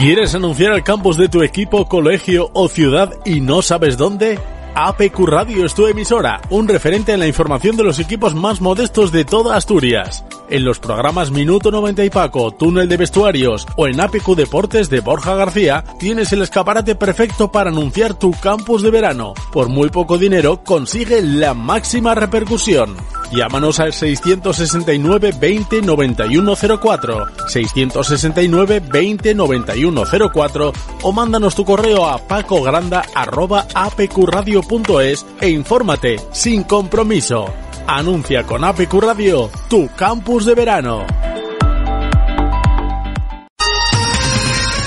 ¿Quieres anunciar el campus de tu equipo, colegio o ciudad y no sabes dónde? APQ Radio es tu emisora, un referente en la información de los equipos más modestos de toda Asturias. En los programas Minuto 90 y Paco, Túnel de Vestuarios o en APQ Deportes de Borja García, tienes el escaparate perfecto para anunciar tu campus de verano. Por muy poco dinero, consigue la máxima repercusión. Llámanos al 669 20 91 04, 669 20 91 04 o mándanos tu correo a pacogranda@apqradio.es e infórmate sin compromiso. Anuncia con APQ Radio tu campus de verano.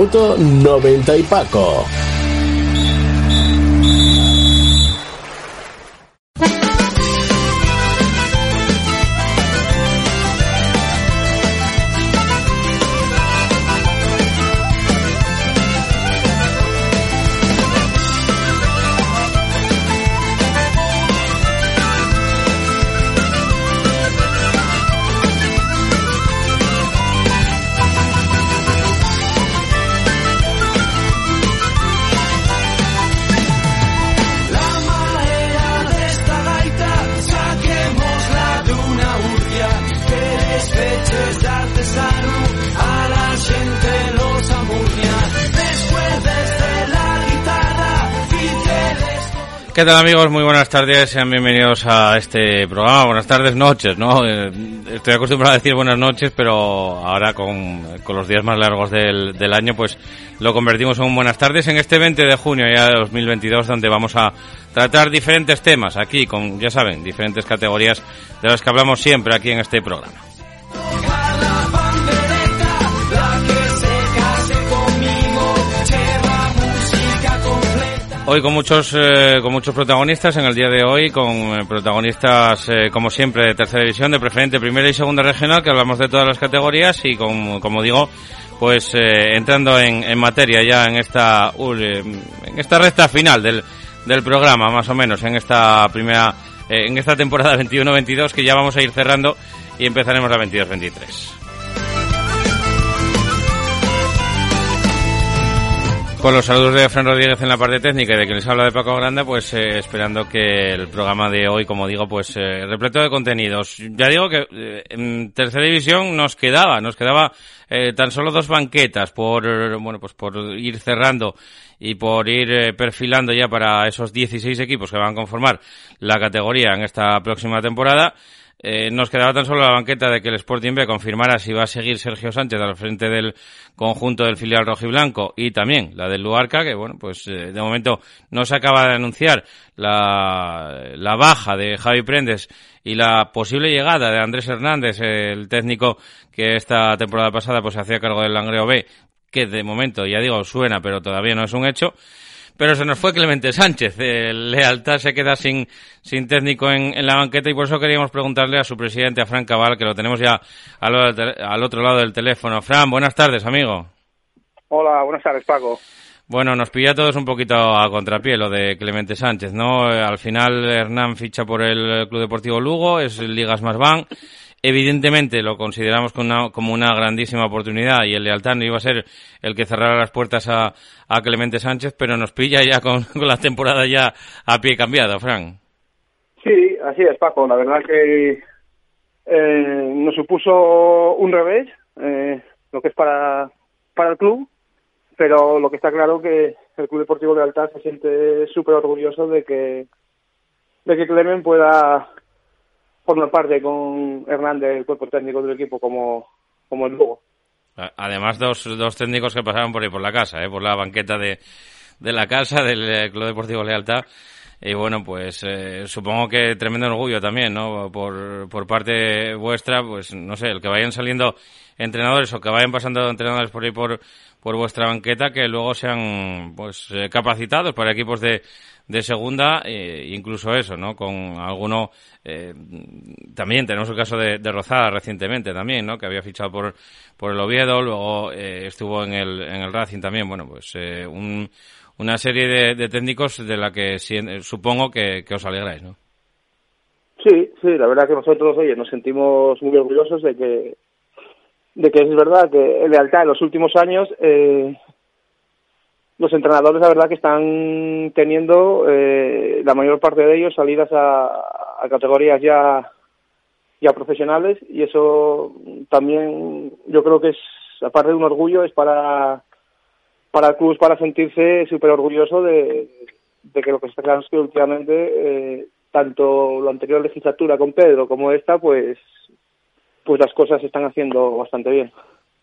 Minuto 90 y Paco. ¿Qué tal amigos? Muy buenas tardes, sean bienvenidos a este programa. Buenas tardes, noches, ¿no? Eh, estoy acostumbrado a decir buenas noches, pero ahora con, los días más largos del, del, año, pues lo convertimos en buenas tardes en este 20 de junio ya de 2022, donde vamos a tratar diferentes temas aquí, con, ya saben, diferentes categorías de las que hablamos siempre aquí en este programa. Hoy con muchos eh, con muchos protagonistas en el día de hoy, con eh, protagonistas eh, como siempre de tercera división, de preferente primera y segunda regional, que hablamos de todas las categorías y con, como digo, pues entrando en, en, materia ya en esta en esta recta final del, del programa, más o menos, en esta primera en esta temporada 21-22 que ya vamos a ir cerrando y empezaremos la 22-23. Con los saludos de Fran Rodríguez en la parte técnica y de que les habla de Paco Granda, pues eh, esperando que el programa de hoy, como digo, pues eh, repleto de contenidos. Ya digo que eh, en tercera división nos quedaba, nos quedaba tan solo dos banquetas por, bueno, pues por ir cerrando y por ir perfilando ya para esos 16 equipos que van a conformar la categoría en esta próxima temporada. Eh, nos quedaba tan solo la banqueta de que el Sporting B confirmara si va a seguir Sergio Sánchez al frente del conjunto del filial rojiblanco y también la del Luarca, que bueno, pues eh, de momento no se acaba de anunciar la, la baja de Javi Prendes y la posible llegada de Andrés Hernández, el técnico que esta temporada pasada pues hacía cargo del Langreo B, que de momento, ya digo, suena, pero todavía no es un hecho. Pero se nos fue Clemente Sánchez. El Lealtad se queda sin, sin técnico en, en, la banqueta y por eso queríamos preguntarle a su presidente, a Fran Cabal, que lo tenemos ya al, al otro lado del teléfono. Fran, buenas tardes, amigo. Hola, buenas tardes, Paco. Bueno, nos pilla a todos un poquito a contrapié lo de Clemente Sánchez, ¿no? Al final Hernán ficha por el Club Deportivo Lugo, es Ligas Más Van Evidentemente lo consideramos como una, grandísima oportunidad y el Lealtad no iba a ser el que cerrara las puertas a, a Clemente Sánchez, pero nos pilla ya con, con, la temporada ya a pie cambiado, Fran. Sí, así es, Paco. La verdad que eh, nos supuso un revés, eh, lo que es para, para el club, pero lo que está claro que el Club Deportivo Lealtad se siente súper orgulloso de que de que Clemente pueda formar parte con Hernández, el cuerpo técnico del equipo, como, como el Lugo. Además, dos, dos técnicos que pasaron por ahí por la casa, ¿eh? por la banqueta de, de la casa del eh, Club Deportivo Lealtad. Y bueno, pues eh, supongo que tremendo orgullo también, ¿no? Por, por parte vuestra, pues no sé, el que vayan saliendo entrenadores o que vayan pasando entrenadores por ahí por, por vuestra banqueta que luego sean pues eh, capacitados para equipos de, de segunda, eh, incluso eso, ¿no? Con alguno, eh, también tenemos el caso de, Rozada recientemente también, ¿no? Que había fichado por, por el Oviedo, luego eh, estuvo en el, en el Racing también, bueno, pues eh, un, una serie de, técnicos de la que si, supongo que, que os alegráis, ¿no? Sí, sí, la verdad que nosotros, oye, nos sentimos muy orgullosos de que de que es verdad que el lealtad en los últimos años eh, los entrenadores la verdad que están teniendo eh, la mayor parte de ellos salidas a, categorías ya ya profesionales y eso también yo creo que es aparte de un orgullo es para para el club para sentirse súper orgulloso de, de que lo que está claro es últimamente eh, tanto la anterior legislatura con Pedro como esta pues pues las cosas se están haciendo bastante bien.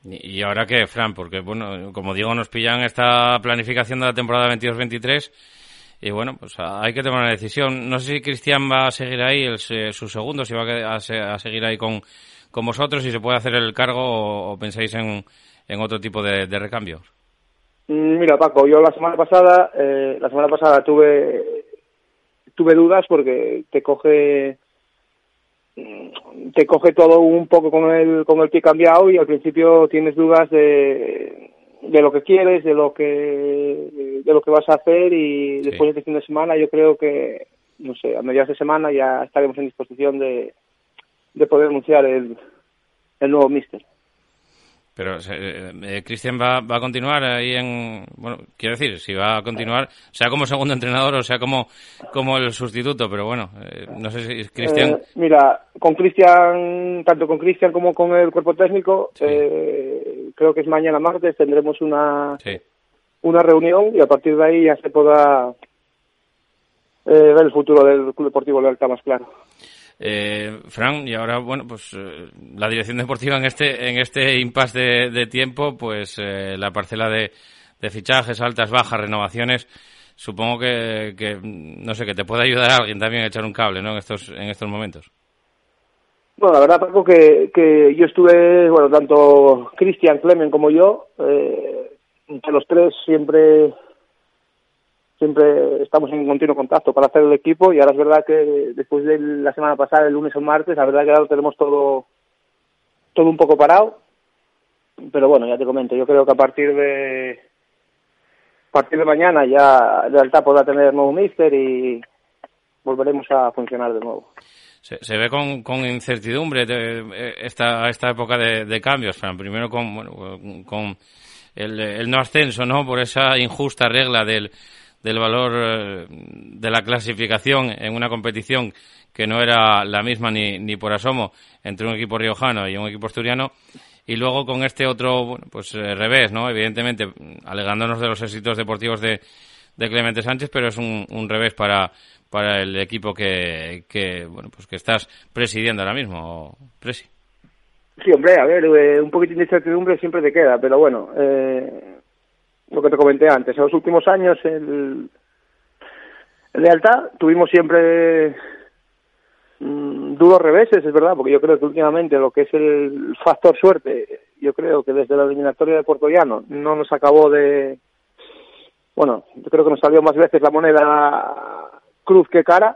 ¿Y ahora qué, Fran? Porque, bueno, como digo, nos pillan esta planificación de la temporada 22-23 y, bueno, pues hay que tomar una decisión. No sé si Cristian va a seguir ahí, el, su segundo, si va a, a, seguir ahí con, con vosotros, si se puede hacer el cargo o, o pensáis en, en, otro tipo de, de recambio. Mm, mira, Paco, yo la semana pasada, eh, la semana pasada tuve, tuve dudas porque te coge te coge todo un poco con el con el pie cambiado y al principio tienes dudas de de lo que quieres, de lo que de lo que vas a hacer y después de este fin de semana yo creo que no sé, a mediados de semana ya estaremos en disposición de de poder anunciar el el nuevo míster. Pero eh, eh, Cristian va, va a continuar ahí en. Bueno, quiero decir, si va a continuar, sea como segundo entrenador o sea como, como el sustituto, pero bueno, eh, no sé si Cristian. Eh, mira, con Cristian, tanto con Cristian como con el cuerpo técnico, sí. eh, creo que es mañana martes, tendremos una, sí. una reunión y a partir de ahí ya se podrá ver el futuro del Club Deportivo Lealtad más claro. Eh, Fran, y ahora, bueno, pues eh, la dirección deportiva en este, en este impasse de, tiempo, pues eh, la parcela de, de, fichajes, altas, bajas, renovaciones, supongo que, que, no sé, que te puede ayudar a alguien también a echar un cable, ¿no? En estos, en estos momentos. Bueno, la verdad, Paco, que, que yo estuve, bueno, tanto Cristian, Clemen como yo, eh, entre los tres siempre siempre estamos en continuo contacto para hacer el equipo y ahora es verdad que después de la semana pasada, el lunes o martes, la verdad que ahora tenemos todo todo un poco parado, pero bueno, ya te comento, yo creo que a partir de a partir de mañana ya Lealtad podrá tener nuevo míster y volveremos a funcionar de nuevo. Se, se ve con, con incertidumbre de, esta, esta época de, de cambios, Fran. Primero con, bueno, con el, el no ascenso, ¿no? Por esa injusta regla del, del valor eh, de la clasificación en una competición que no era la misma ni, ni por asomo entre un equipo riojano y un equipo asturiano y luego con este otro bueno, pues eh, revés no evidentemente alegándonos de los éxitos deportivos de de Clemente Sánchez, pero es un, un revés para, para el equipo que, que, bueno, pues que estás presidiendo ahora mismo, Presi. Sí, hombre, a ver, eh, un poquitín de incertidumbre siempre te queda, pero bueno, eh, lo que te comenté antes, en los últimos años el, el lealtad tuvimos siempre mm, duros reveses, es verdad, porque yo creo que últimamente lo que es el factor suerte, yo creo que desde la eliminatoria de Puerto Llano no nos acabó de, bueno, yo creo que nos salió más veces la moneda cruz que cara,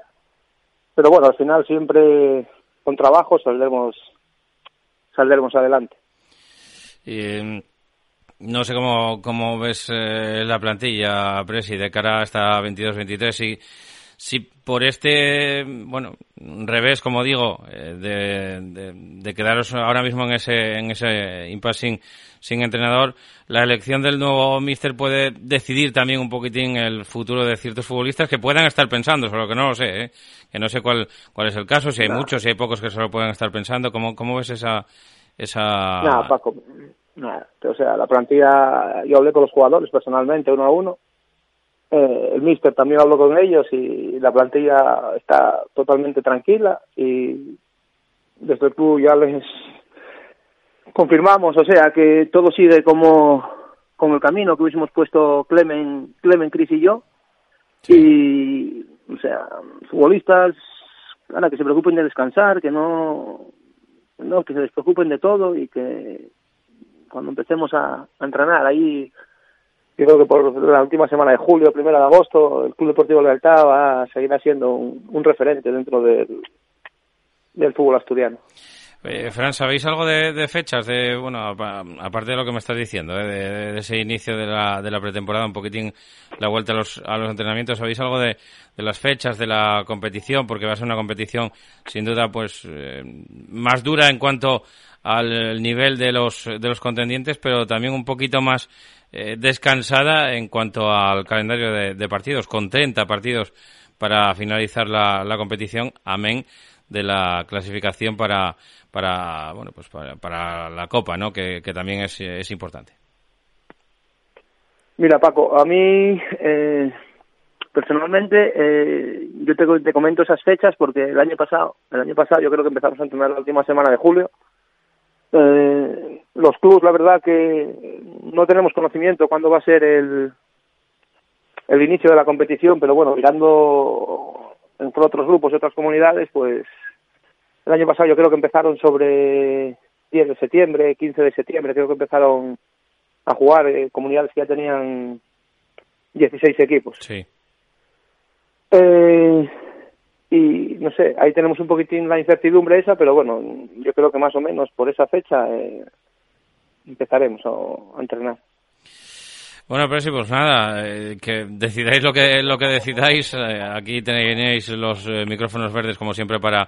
pero bueno, al final siempre con trabajo saldremos, saldremos adelante. Y, no sé cómo, cómo ves eh, la plantilla, Presi, de cara a esta 22-23 y si por este, bueno, revés, como digo, eh, de, de, quedaros ahora mismo en ese, en ese impasse sin, entrenador, la elección del nuevo míster puede decidir también un poquitín el futuro de ciertos futbolistas que puedan estar pensando, solo que no lo sé, ¿eh? que no sé cuál, cuál es el caso, si hay muchos, si hay pocos que solo puedan estar pensando, ¿cómo, cómo ves esa, esa... Nada, Paco, Nada, o sea, la plantilla, yo hablé con los jugadores personalmente, uno a uno. Eh, el míster también habló con ellos y la plantilla está totalmente tranquila y desde el club ya les confirmamos, o sea, que todo sigue como, como el camino que hubiésemos puesto Clemen, Clemen, Cris y yo. Y, o sea, futbolistas, ahora que se preocupen de descansar, que no, no, que se despreocupen de todo y que cuando empecemos a, entrenar ahí yo creo que por la última semana de julio, primera de agosto, el Club Deportivo Lealtad va a seguir siendo un, referente dentro del, del fútbol asturiano. Eh, Fran, ¿sabéis algo de, fechas? De, bueno, aparte de lo que me estás diciendo, eh, de, ese inicio de la, de la pretemporada, un poquitín la vuelta a los, a los entrenamientos, ¿sabéis algo de, las fechas de la competición? Porque va a ser una competición, sin duda, pues eh, más dura en cuanto al nivel de los, de los contendientes, pero también un poquito más eh, descansada en cuanto al calendario de, partidos, con 30 partidos para finalizar la, competición, amén de la clasificación para, para bueno pues para, para la Copa, ¿no? que, que también es, es importante. Mira, Paco, a mí eh, personalmente eh, yo te, comento esas fechas porque el año pasado, el año pasado yo creo que empezamos a entrenar la última semana de julio eh, los clubes, la verdad que no tenemos conocimiento cuándo va a ser el, el inicio de la competición, pero bueno, mirando entre otros grupos y otras comunidades, pues el año pasado yo creo que empezaron sobre 10 de septiembre, 15 de septiembre, creo que empezaron a jugar eh, comunidades que ya tenían 16 equipos. Sí. Eh, y no sé, ahí tenemos un poquitín la incertidumbre esa, pero bueno, yo creo que más o menos por esa fecha eh, empezaremos a, entrenar. Bueno, pero sí, pues nada, eh, que decidáis lo que lo que decidáis. Eh, aquí tenéis los micrófonos verdes, como siempre, para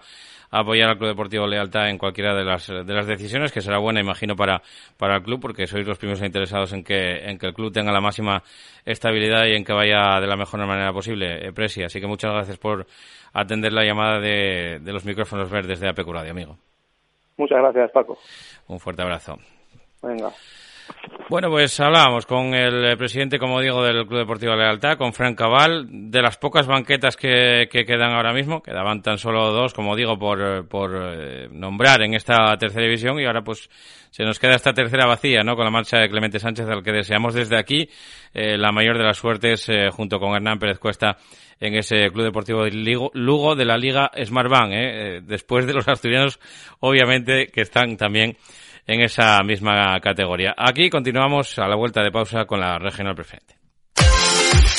apoyar al Club Deportivo Lealtad en cualquiera de las, de las decisiones, que será buena, imagino, para, para el club, porque sois los primeros interesados en que, en que el club tenga la máxima estabilidad y en que vaya de la mejor manera posible, eh, Presi. Así que muchas gracias por atender la llamada de, de los micrófonos verdes de APEC Radio, amigo. Muchas gracias, Paco. Un fuerte abrazo. Venga. Bueno, pues hablábamos con el presidente, como digo, del Club Deportivo Lealtad, con Frank Cabal, de las pocas banquetas que, quedan ahora mismo, quedaban tan solo dos, como digo, por, por eh, nombrar en esta tercera división y ahora pues se nos queda esta tercera vacía, ¿no? Con la marcha de Clemente Sánchez, al que deseamos desde aquí eh, la mayor de las suertes, eh, junto con Hernán Pérez Cuesta, en ese Club Deportivo Lugo de la Liga Smartbank, ¿eh? después de los asturianos, obviamente, que están también en esa misma categoría. Aquí continuamos a la vuelta de pausa con la regional preferente.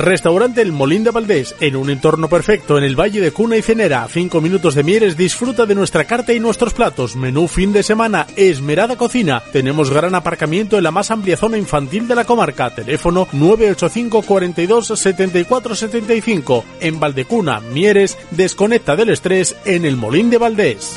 Restaurante El Molín de Valdés, en un entorno perfecto en el Valle de Cuna y Cenera, 5 minutos de Mieres, disfruta de nuestra carta y nuestros platos, menú fin de semana, esmerada cocina, tenemos gran aparcamiento en la más amplia zona infantil de la comarca, teléfono 985 42 74 75, en Valdecuna, Mieres, desconecta del estrés en El Molín de Valdés.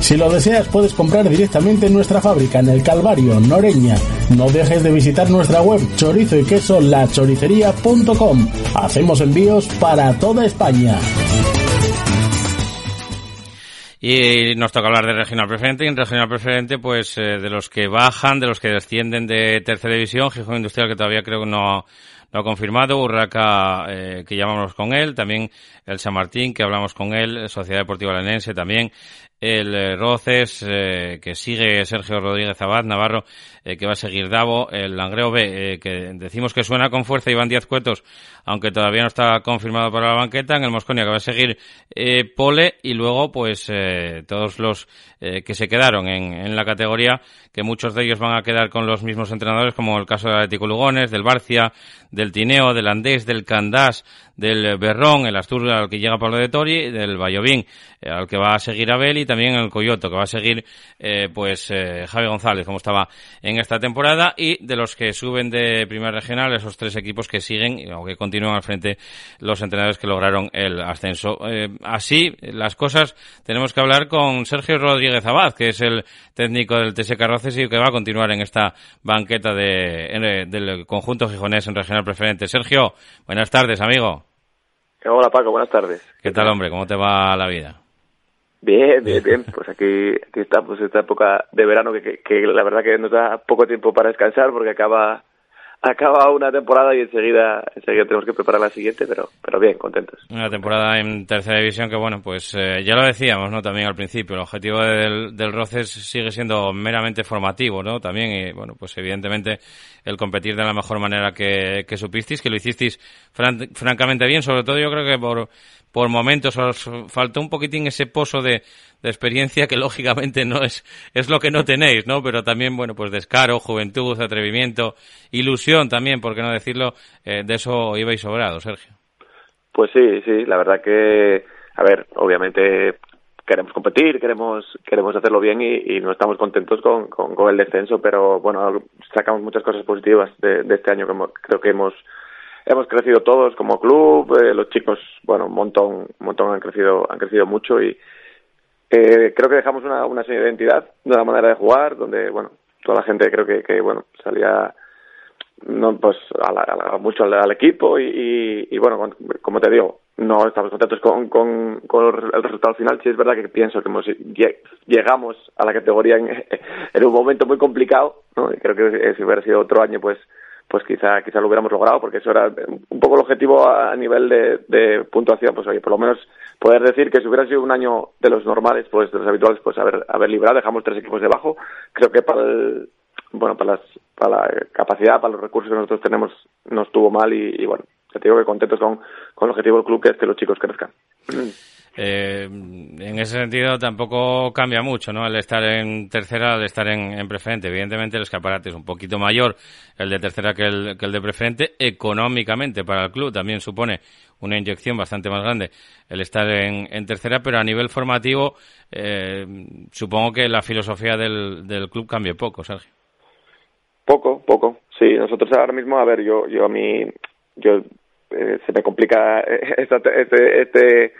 Si lo deseas puedes comprar directamente en nuestra fábrica en el Calvario, Noreña. No dejes de visitar nuestra web chorizo y queso lachoricería.com. Hacemos envíos para toda España. Y nos toca hablar de regional preferente y en regional preferente pues eh, de los que bajan, de los que descienden de tercera división, Gijón Industrial que todavía creo que no, no ha confirmado, Urraca eh, que llamamos con él, también el San Martín que hablamos con él, Sociedad Deportiva Lenense también, el eh, Roces, eh, que sigue Sergio Rodríguez Abad, Navarro, eh, que va a seguir Davo, el Langreo B, que decimos que suena con fuerza, Iván Díaz Cuetos, aunque todavía no está confirmado para la banqueta, en el Mosconia que va a seguir Pole, y luego pues todos los que se quedaron en, en, la categoría, que muchos de ellos van a quedar con los mismos entrenadores, como el caso del Atlético Lugones, del Barcia, del Tineo, del Andés, del Candás, del Berrón, el Astur al que llega Pablo de Tori, del Vallovín al que va a seguir Abel y también el Coyoto que va a seguir eh, pues eh, Javi González como estaba en esta temporada y de los que suben de primer regional esos tres equipos que siguen o que continúan al frente los entrenadores que lograron el ascenso. Eh, así las cosas tenemos que hablar con Sergio Rodríguez Abad que es el técnico del TS Carroces y que va a continuar en esta banqueta de, del conjunto gijonés en regional preferente. Sergio, buenas tardes amigo. Hola Paco, buenas tardes. ¿Qué tal, hombre? ¿Cómo te va la vida? Bien, bien, bien. Pues aquí, aquí estamos, esta época de verano que, que, la verdad que nos da poco tiempo para descansar porque acaba acaba una temporada y enseguida enseguida tenemos que preparar la siguiente, pero pero bien, contentos. Una temporada en tercera división que, bueno, pues eh, ya lo decíamos, ¿no? También al principio, el objetivo del, del Roces sigue siendo meramente formativo, ¿no? También, y, bueno, pues evidentemente el competir de la mejor manera que, que supisteis, que lo hicisteis francamente bien, sobre todo yo creo que por por momentos os faltó un poquitín ese pozo de, de, experiencia que lógicamente no es, es lo que no tenéis, ¿no? Pero también, bueno, pues descaro, juventud, atrevimiento, ilusión también, por qué no decirlo, eh, de eso ibais sobrado, Sergio. Pues sí, sí, la verdad que, a ver, obviamente queremos competir, queremos queremos hacerlo bien y, no estamos contentos con, con, el descenso, pero bueno, sacamos muchas cosas positivas de, de este año que creo que hemos hemos crecido todos como club, eh, los chicos, bueno, un montón, un montón han crecido, han crecido mucho y eh, creo que dejamos una, una seña de identidad, una manera de jugar, donde, bueno, toda la gente creo que, que bueno, salía no pues a la, mucho al, equipo y, y, y, bueno como te digo no estamos contentos con, con, el resultado final sí es verdad que pienso que hemos, llegamos a la categoría en, en un momento muy complicado ¿no? y creo que si hubiera sido otro año pues pues quizá quizá lo hubiéramos logrado porque eso era un poco el objetivo a nivel de, de puntuación pues oye por lo menos poder decir que si hubiera sido un año de los normales pues de los habituales pues haber haber librado dejamos tres equipos debajo creo que para el bueno para las para la capacidad para los recursos que nosotros tenemos no estuvo mal y, bueno te digo que contentos con, con el objetivo del club, que es que los chicos crezcan. Eh, en ese sentido tampoco cambia mucho, ¿no? El estar en tercera, el estar en, preferente. Evidentemente el escaparate es un poquito mayor el de tercera que el, que el de preferente. Económicamente para el club también supone una inyección bastante más grande el estar en, tercera, pero a nivel formativo eh, supongo que la filosofía del, del club cambie poco, Sergio. Poco, poco. Sí, nosotros ahora mismo, a ver, yo, yo a mí, yo eh, se me complica este, este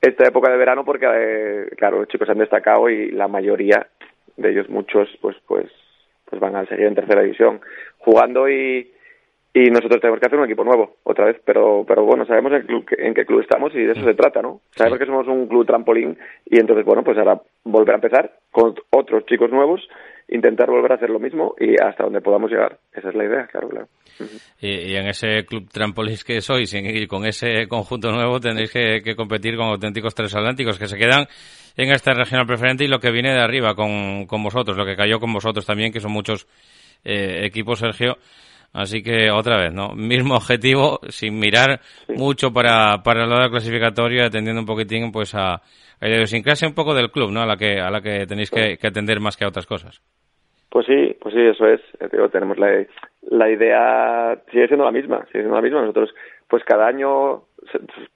esta época de verano porque, eh, claro, los chicos han destacado y la mayoría de ellos, muchos, pues, pues, pues van a seguir en tercera división jugando y, y nosotros tenemos que hacer un equipo nuevo otra vez pero pero bueno sabemos en, club, en qué club estamos y de eso se trata no sabemos que somos un club trampolín y entonces bueno pues ahora volver a empezar con otros chicos nuevos intentar volver a hacer lo mismo y hasta donde podamos llegar. Esa es la idea claro claro. Y, en ese club trampolín que sois y con ese conjunto nuevo tendréis que, competir con auténticos transatlánticos que se quedan en esta regional preferente y lo que viene de arriba con, con vosotros lo que cayó con vosotros también que son muchos eh, equipos Sergio Así que otra vez, ¿no? Mismo objetivo, sin mirar mucho para, para el lado clasificatorio, atendiendo un poquitín pues a, a la idiosincrasia un poco del club, ¿no? A la que, a la que tenéis que, atender más que a otras cosas. Pues sí, pues sí, eso es. tenemos la, la idea, sigue siendo la misma, sigue siendo la misma. Nosotros, pues cada año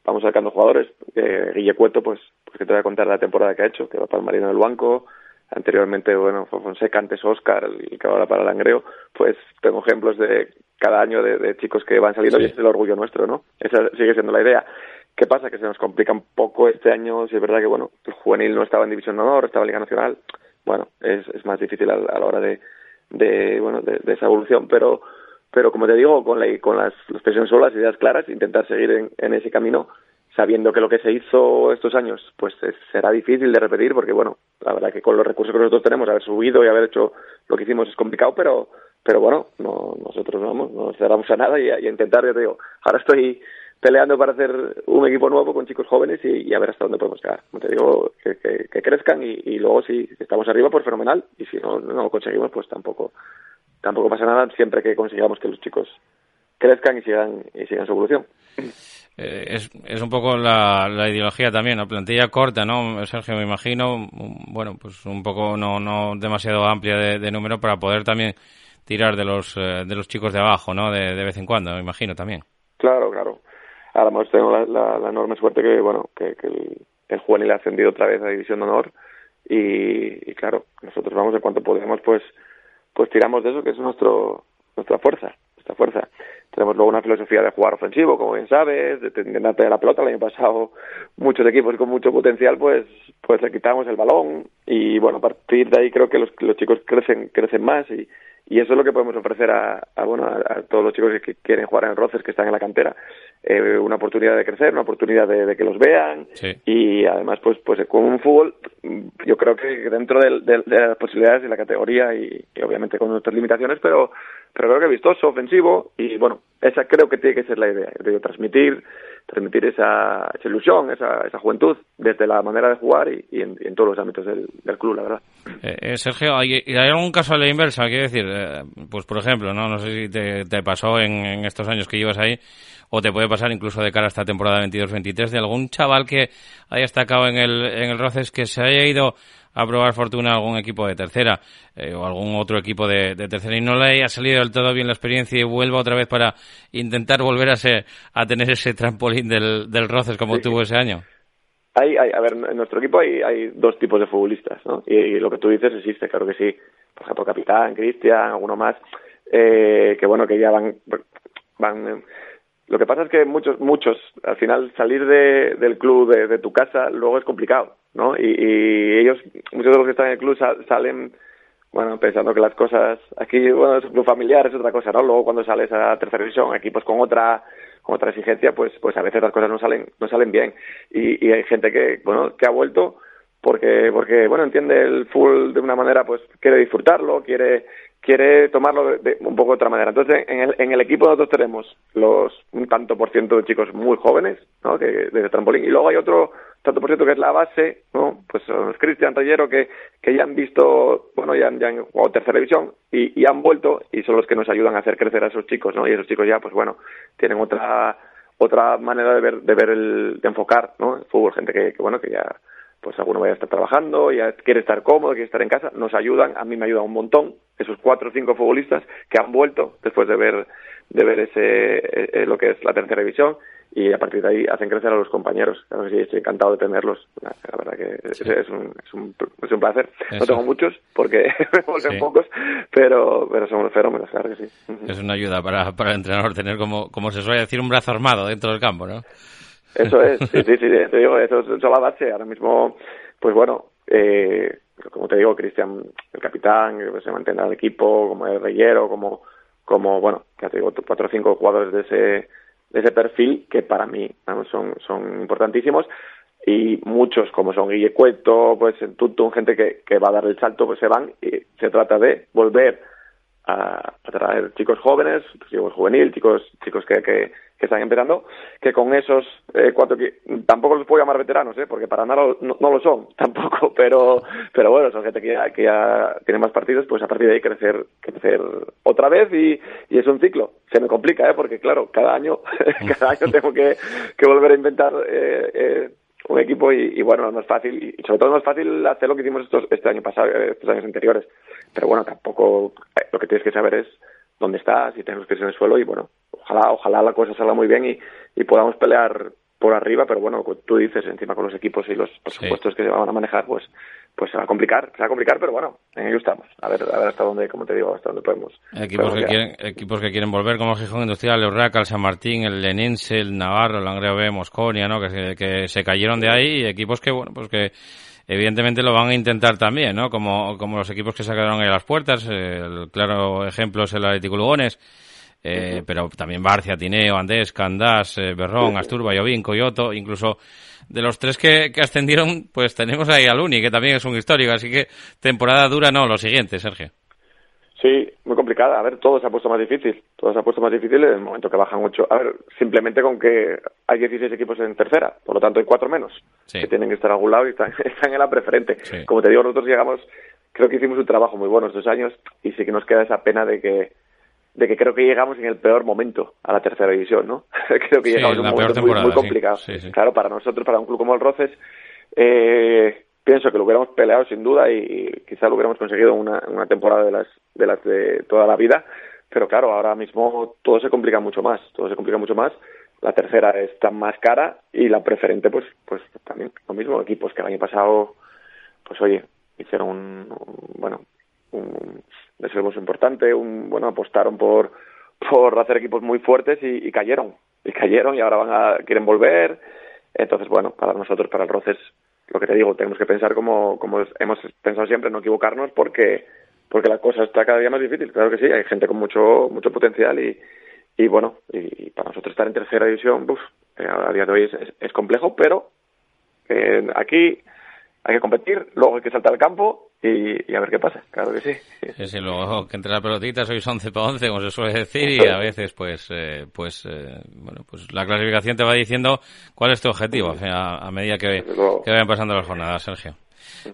vamos sacando jugadores. Eh, Guille Cueto, pues, pues que te voy a contar la temporada que ha hecho, que va para el Marino del Banco anteriormente, bueno, fue Fonseca, antes Oscar, el que ahora para Langreo, pues tengo ejemplos de cada año de, chicos que van saliendo y es el orgullo nuestro, ¿no? Esa sigue siendo la idea. ¿Qué pasa? Que se nos complica un poco este año, si es verdad que, bueno, el juvenil no estaba en División de Honor, estaba en Liga Nacional, bueno, es, es más difícil a, la hora de, de bueno, de, esa evolución, pero pero como te digo, con, la, con las, presiones solas, las ideas claras, intentar seguir en, en ese camino sabiendo que lo que se hizo estos años pues será difícil de repetir porque bueno la verdad que con los recursos que nosotros tenemos haber subido y haber hecho lo que hicimos es complicado pero pero bueno no nosotros no vamos no cerramos a nada y intentar yo te digo ahora estoy peleando para hacer un equipo nuevo con chicos jóvenes y, a ver hasta dónde podemos llegar. Como te digo que, crezcan y, y, luego si estamos arriba pues fenomenal y si no no lo conseguimos pues tampoco tampoco pasa nada siempre que consigamos que los chicos crezcan y sigan y sigan su evolución eh, es, es un poco la, la ideología también, la plantilla corta, ¿no? Sergio, me imagino, bueno, pues un poco no, no demasiado amplia de, número para poder también tirar de los, eh, de los chicos de abajo, ¿no? De, de vez en cuando, me imagino también. Claro, claro. Además tengo la, la, enorme suerte que, bueno, que, que el, juvenil ha ascendido otra vez a División de Honor y, y claro, nosotros vamos de cuanto podemos, pues, pues tiramos de eso, que es nuestro, nuestra fuerza, nuestra fuerza. Tenemos luego una filosofía de jugar ofensivo, como bien sabes, de tener la pelota. El año pasado muchos equipos con mucho potencial, pues pues le quitamos el balón. Y bueno, a partir de ahí creo que los, los chicos crecen crecen más. Y, y eso es lo que podemos ofrecer a, bueno a, todos los chicos que quieren jugar en Roces que están en la cantera. Eh, una oportunidad de crecer una oportunidad de, que los vean. Y además pues pues con un fútbol yo creo que dentro de, de las posibilidades de la categoría y, y, obviamente con nuestras limitaciones pero pero creo que vistoso, ofensivo, y bueno, esa creo que tiene que ser la idea, de transmitir, transmitir esa, esa ilusión, esa, esa juventud, desde la manera de jugar y, en, todos los ámbitos del, del club, la verdad. Eh, eh Sergio, ¿hay, ¿hay, algún caso a la inversa? Quiero decir, eh, pues por ejemplo, no no sé si te, te pasó en, en, estos años que llevas ahí, o te puede pasar incluso de cara a esta temporada 22-23, de algún chaval que haya destacado en el, en el Roces que se haya ido a probar fortuna algún equipo de tercera eh, o algún otro equipo de, tercera y no le haya salido del todo bien la experiencia y vuelva otra vez para intentar volver a, ser, a tener ese trampolín del, del Roces como tuvo ese año? Hay, hay, a ver, en nuestro equipo hay, hay dos tipos de futbolistas, ¿no? Y, lo que tú dices existe, claro que sí. Por ejemplo, Capitán, Cristian, alguno más, eh, que bueno, que ya van, van lo que pasa es que muchos, muchos, al final salir de, del club, de, de, tu casa, luego es complicado, ¿no? Y, y, ellos, muchos de los que están en el club salen, bueno, pensando que las cosas, aquí, bueno, es un club familiar, es otra cosa, ¿no? Luego cuando sales a tercera división, equipos con otra, con otra exigencia, pues, pues a veces las cosas no salen, no salen bien. Y, y hay gente que, bueno, que ha vuelto porque, porque, bueno, entiende el full de una manera, pues quiere disfrutarlo, quiere, quiere tomarlo de, un poco de otra manera. Entonces, en el, en el equipo nosotros tenemos los un tanto por ciento de chicos muy jóvenes, ¿no? Que, de trampolín, y luego hay otro tanto por ciento que es la base, ¿no? Pues son Cristian Rayero que, que ya han visto, bueno, ya, ya han jugado tercera división y, y, han vuelto y son los que nos ayudan a hacer crecer a esos chicos, ¿no? Y esos chicos ya, pues bueno, tienen otra otra manera de ver, de ver el, de enfocar, ¿no? El fútbol, gente que, que bueno, que ya pues alguno vaya a estar trabajando, ya quiere estar cómodo, quiere estar en casa, nos ayudan, a mí me ayuda un montón, esos cuatro o cinco futbolistas que han vuelto después de ver, de ver ese, eh, eh, lo que es la tercera división, y a partir de ahí hacen crecer a los compañeros. Claro sí, estoy encantado de tenerlos. La, verdad que es, un, es, un, es un placer. No tengo muchos porque me vuelven pocos, pero, pero son fenómenos, claro que sí. Es una ayuda para, para el entrenador tener, como, como se suele decir, un brazo armado dentro del campo, ¿no? Eso es, sí, sí, sí, te digo, eso es, la base. Ahora mismo, pues bueno, eh, como te digo, Cristian, el capitán, que se mantiene al equipo, como el reyero, como, como bueno, ya te digo, cuatro o cinco jugadores de ese, de ese perfil que para mí son, son importantísimos. Y muchos como son Guille Cueto, pues Tutum, gente que, que va a dar el salto, pues se van. Y se trata de volver a, a traer chicos jóvenes, chicos juvenil, chicos chicos que, que, que están empezando, que con esos eh, cuatro que tampoco los puedo llamar veteranos, ¿eh? porque para nada no, no, lo son tampoco, pero pero bueno, son gente que ya, que ya tiene más partidos, pues a partir de ahí crecer crecer otra vez y, y es un ciclo. Se me complica, ¿eh? porque claro, cada año cada año tengo que, que volver a inventar eh, eh, un equipo y, y, bueno, no es fácil y sobre todo no es fácil hacer lo que hicimos estos, este año pasado, estos años anteriores. Pero bueno, tampoco eh, lo que tienes que saber es dónde estás y tenemos que ir en el suelo y bueno, ojalá, ojalá la cosa salga muy bien y, y podamos pelear por arriba, pero bueno, tú dices encima con los equipos y los presupuestos que se van a manejar, pues pues se va a complicar, se va a complicar, pero bueno, en ello estamos. A ver, a ver hasta dónde, como te digo, hasta dónde podemos. Equipos, que, quieren, equipos que quieren volver, como Gijón Industrial, el Urraca, el San Martín, el Lenense, el Navarro, el Langreo B, Mosconia, ¿no? Que se, que se cayeron de ahí y equipos que, bueno, pues que evidentemente lo van a intentar también, ¿no? Como, como los equipos que se quedaron ahí a las puertas, el claro ejemplo es el Atlético Lugones, eh, pero también Barcia, Tineo, Andés, Candás, eh, Berrón, Astur, Bayobín, Coyoto, incluso de los tres que, que, ascendieron, pues tenemos ahí al Uni, que también es un histórico, así que temporada dura no, lo siguiente, Sergio. Sí, muy complicada. A ver, todo se ha puesto más difícil. Todo se ha puesto más difícil en el momento que bajan ocho. A ver, simplemente con que hay 16 equipos en tercera, por lo tanto hay cuatro menos sí. que tienen que estar a algún lado y están, están en la preferente. Sí. Como te digo, nosotros llegamos, creo que hicimos un trabajo muy bueno estos años y sí que nos queda esa pena de que de que creo que llegamos en el peor momento a la tercera división, ¿no? creo que Sí, llegamos en un momento muy, muy complicado. Sí, sí. Claro, para nosotros, para un club como el Roces, eh, pienso que lo hubiéramos peleado sin duda y quizá lo hubiéramos conseguido una, una temporada de las, de las de toda la vida, pero claro, ahora mismo todo se complica mucho más, todo se complica mucho más. La tercera está más cara y la preferente, pues, pues también lo mismo. Equipos que el año pasado, pues oye, hicieron un, un- bueno, un desembolso importante, un, bueno, apostaron por, por hacer equipos muy fuertes y, cayeron, y cayeron y ahora van a, quieren volver. Entonces, bueno, para nosotros, para el Roces, lo que te digo, tenemos que pensar como, como hemos pensado siempre, no equivocarnos porque, porque la cosa está cada día más difícil. Claro que sí, hay gente con mucho, mucho potencial y, y bueno, y, para nosotros estar en tercera división, uf, eh, a día de hoy es complejo, pero eh, aquí hay que competir, luego hay que saltar al campo y, y a ver qué pasa, claro que sí. Sí, sí, luego que entre la pelotita sois 11 para 11, como se suele decir, y a veces, pues, eh, pues, eh, bueno, pues la clasificación te va diciendo cuál es tu objetivo a, a medida que, que vayan pasando las jornadas, Sergio.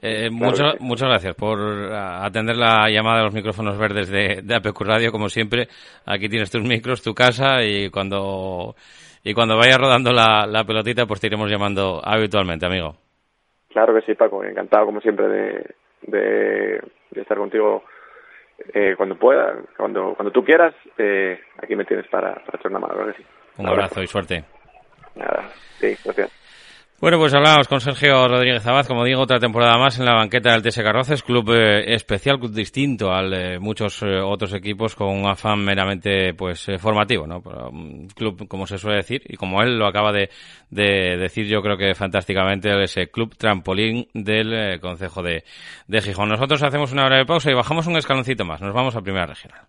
Eh, Claro mucho- que sí. Muchas gracias por atender la llamada de los micrófonos verdes de, de APQ Radio, como siempre. Aquí tienes tus micros, tu casa, y cuando, y cuando vaya rodando la, la pelotita, pues te iremos llamando habitualmente, amigo. Claro que sí, Paco, encantado como siempre de, de, de estar contigo eh, cuando pueda, cuando cuando tú quieras, eh, aquí me tienes para, para echar una mano, sí. Un abrazo y suerte. Nada, sí, gracias. Bueno, pues hablamos con Sergio Rodríguez Abad, como digo, otra temporada más en la banqueta del TS Carroces, club eh, especial, club distinto al de muchos eh, otros equipos con un afán meramente pues eh, formativo, ¿no? Pero, Un club, como se suele decir, y como él lo acaba de, de decir, yo creo que fantásticamente, ese club trampolín del eh, Concejo de, Gijón. Nosotros hacemos una de pausa y bajamos un escaloncito más. Nos vamos a Primera Regional.